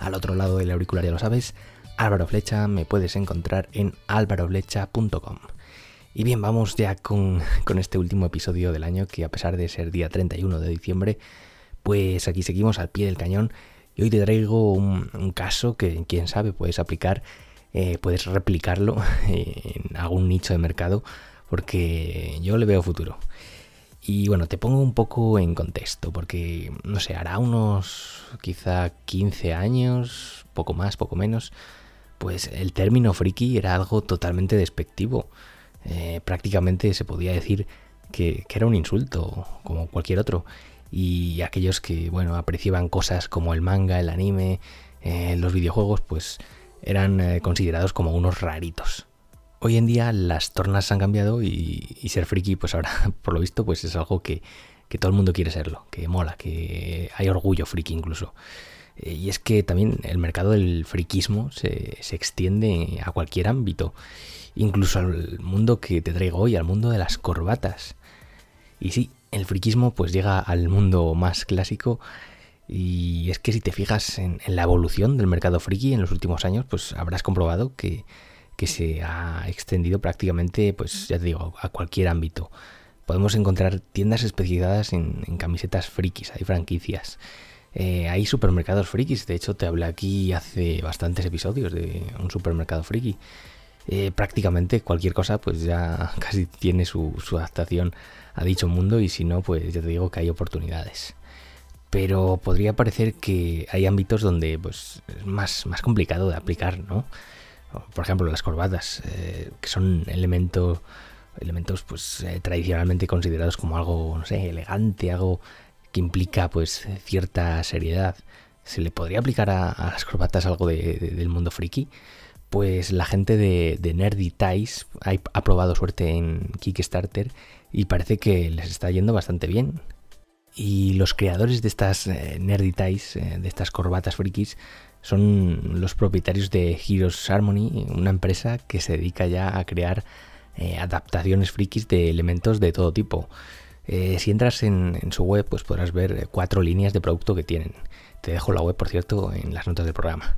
al otro lado del auricular, ya lo sabes, Álvaro Flecha, me puedes encontrar en álvaroflecha.com. Y bien, vamos ya con, este último episodio del año, que a pesar de ser día 31 de diciembre, pues aquí seguimos al pie del cañón. Y hoy te traigo un, caso que, quién sabe, puedes aplicar, eh, puedes replicarlo en algún nicho de mercado, porque yo le veo futuro. Y bueno, te pongo un poco en contexto, porque, no sé, hará unos quizá 15 años, poco más, poco menos, pues el término friki era algo totalmente despectivo. Eh, prácticamente se podía decir que, era un insulto, como cualquier otro. Y aquellos que, bueno, apreciaban cosas como el manga, el anime, eh, los videojuegos, pues eran eh, considerados como unos raritos. Hoy en día las tornas han cambiado y, ser friki, pues ahora, por lo visto, pues es algo que, todo el mundo quiere serlo, que mola, que hay orgullo friki incluso. Eh, y es que también el mercado del friquismo se, extiende a cualquier ámbito, incluso al mundo que te traigo hoy, al mundo de las corbatas. Y sí, el friquismo pues llega al mundo más clásico y es que si te fijas en la evolución del mercado friki en los últimos años, pues habrás comprobado que que se ha extendido prácticamente, pues ya te digo, a cualquier ámbito. Podemos encontrar tiendas especializadas en, camisetas frikis, hay franquicias. Eh, hay supermercados frikis, de hecho te hablé aquí hace bastantes episodios de un supermercado friki. Eh, prácticamente cualquier cosa pues ya casi tiene su, adaptación a dicho mundo y si no pues ya te digo que hay oportunidades. Pero podría parecer que hay ámbitos donde pues es más, más complicado de aplicar, ¿no? Por ejemplo las corbatas, eh, que son elementos pues eh, tradicionalmente considerados como algo, no sé, elegante, algo que implica pues cierta seriedad. ¿Se le podría aplicar a, las corbatas algo del mundo friki? Pues la gente de, Nerdy Ties ha, probado suerte en Kickstarter y parece que les está yendo bastante bien. Y los creadores de estas eh, Nerdy Ties, de estas corbatas frikis, son los propietarios de Heroes Harmony, una empresa que se dedica ya a crear eh, adaptaciones frikis de elementos de todo tipo. Eh, si entras en, su web, pues podrás ver cuatro líneas de producto que tienen. Te dejo la web, por cierto, en las notas del programa.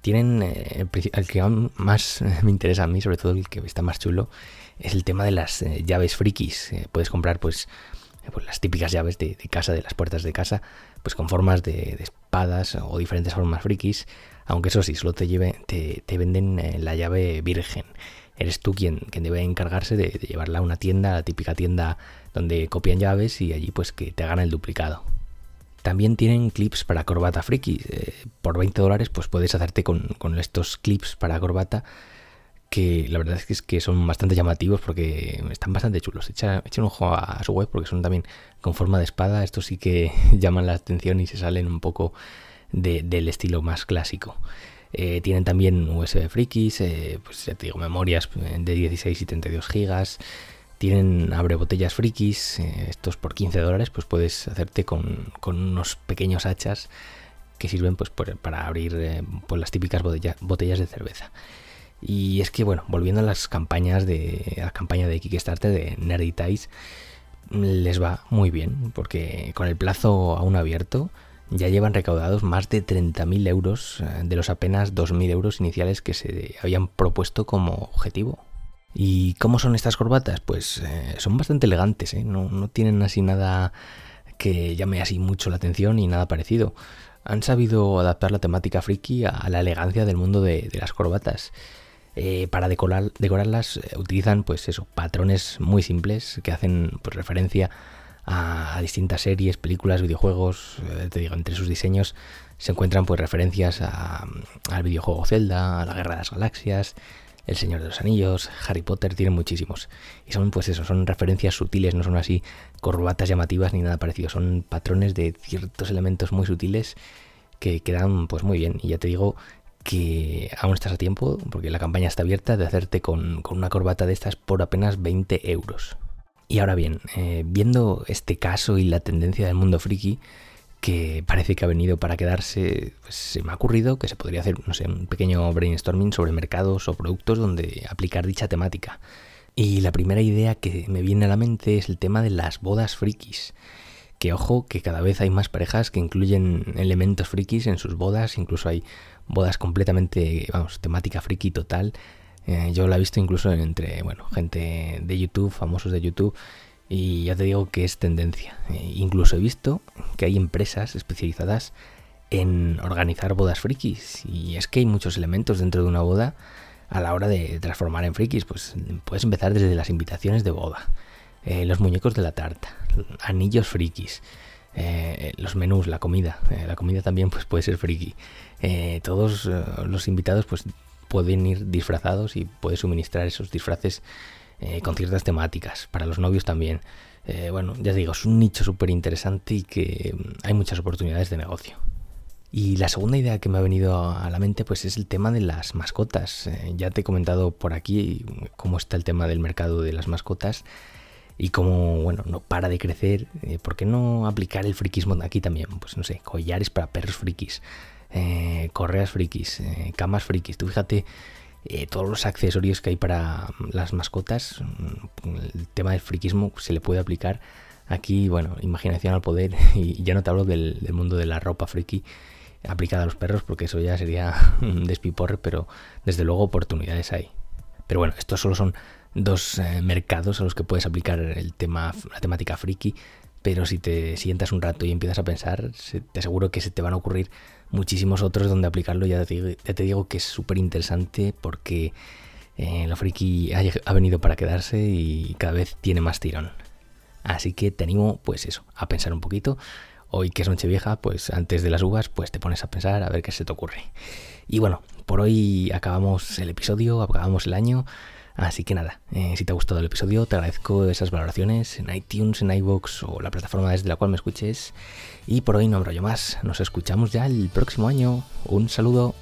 Tienen eh, el que más me interesa a mí, sobre todo el que está más chulo, es el tema de las llaves frikis. puedes comprar, pues, pues, las típicas llaves de, casa, de las puertas de casa, pues con formas de, espadas o diferentes formas frikis, aunque eso sí, solo te, lleve, te, venden eh, la llave virgen. Eres tú quien, quien debe encargarse de, llevarla a una tienda, la típica tienda donde copian llaves y allí pues que te hagan el duplicado. También tienen clips para corbata friki. Eh, por 20 dólares pues puedes hacerte con, con estos clips para corbata que la verdad es que, es que son bastante llamativos porque están bastante chulos. Echa, echen un ojo a, su web porque son también con forma de espada. Estos sí que llaman la atención y se salen un poco del estilo más clásico. Eh, tienen también USB frikis, eh, pues ya te digo, memorias de 16 y 32 gigas. Tienen abre botellas frikis, eh, estos por 15 dólares, pues puedes hacerte con, unos pequeños hachas que sirven pues para abrir pues las típicas botellas de cerveza. Y es que, bueno, volviendo a las campañas de la campaña de Kickstarter de Nerdy Ties, les va muy bien, porque con el plazo aún abierto ya llevan recaudados más de 30.000 euros eh, de los apenas 2.000 euros iniciales que se habían propuesto como objetivo. ¿Y cómo son estas corbatas? Pues eh, son bastante elegantes, ¿eh? no, tienen así nada que llame así mucho la atención y nada parecido. Han sabido adaptar la temática friki a la elegancia del mundo de las corbatas. Eh, para decorar, decorarlas eh, utilizan pues eso, patrones muy simples que hacen pues, referencia a, distintas series, películas, videojuegos. Eh, te digo, entre sus diseños se encuentran pues referencias al videojuego Zelda, a la Guerra de las Galaxias, El Señor de los Anillos, Harry Potter, tienen muchísimos. Y son pues eso, son referencias sutiles, no son así corbatas llamativas ni nada parecido, son patrones de ciertos elementos muy sutiles que quedan pues muy bien. Y ya te digo que aún estás a tiempo, porque la campaña está abierta, de hacerte con, una corbata de estas por apenas 20 euros. Y ahora bien, eh, viendo este caso y la tendencia del mundo friki, que parece que ha venido para quedarse, pues se me ha ocurrido que se podría hacer, no sé, un pequeño brainstorming sobre mercados o productos donde aplicar dicha temática. Y la primera idea que me viene a la mente es el tema de las bodas frikis. Que ojo, que cada vez hay más parejas que incluyen elementos frikis en sus bodas, incluso hay bodas completamente, vamos, temática friki total. Eh, yo la he visto incluso entre, bueno, gente de YouTube, famosos de YouTube, y ya te digo que es tendencia. Eh, incluso he visto que hay empresas especializadas en organizar bodas frikis. Y es que hay muchos elementos dentro de una boda a la hora de transformar en frikis. Pues puedes empezar desde las invitaciones de boda, eh, los muñecos de la tarta, anillos frikis. Eh, los menús, la comida, la comida también pues puede ser friki. todos los invitados pues pueden ir disfrazados y puedes suministrar esos disfraces eh, con ciertas temáticas, para los novios también. Eh, bueno, ya digo, es un nicho súper interesante y que mm, hay muchas oportunidades de negocio. Y la segunda idea que me ha venido a la mente pues es el tema de las mascotas. Eh, ya te he comentado por aquí cómo está el tema del mercado de las mascotas y cómo, bueno, no para de crecer. ¿Por qué no aplicar el frikismo aquí también? Pues no sé, collares para perros frikis, correas frikis, camas frikis. Tú fíjate eh, todos los accesorios que hay para las mascotas, mm, el tema del friquismo se le puede aplicar aquí, bueno, imaginación al poder, y ya no te hablo del, mundo de la ropa friki aplicada a los perros, porque eso ya sería un despiporre, pero desde luego oportunidades hay. Pero bueno, estos solo son dos eh, mercados a los que puedes aplicar el tema, la temática friki, pero si te sientas un rato y empiezas a pensar, te aseguro que se te van a ocurrir muchísimos otros donde aplicarlo. Ya te, digo que es súper interesante porque eh, la friki ha, venido para quedarse y cada vez tiene más tirón. Así que te animo, pues eso, a pensar un poquito. Hoy que es Nochevieja, pues antes de las uvas, pues te pones a pensar a ver qué se te ocurre. Y bueno, por hoy acabamos el episodio, acabamos el año. Así que nada, eh, si te ha gustado el episodio, te agradezco esas valoraciones en iTunes, en iVoox o la plataforma desde la cual me escuches. Y por hoy no yo más, nos escuchamos ya el próximo año. Un saludo.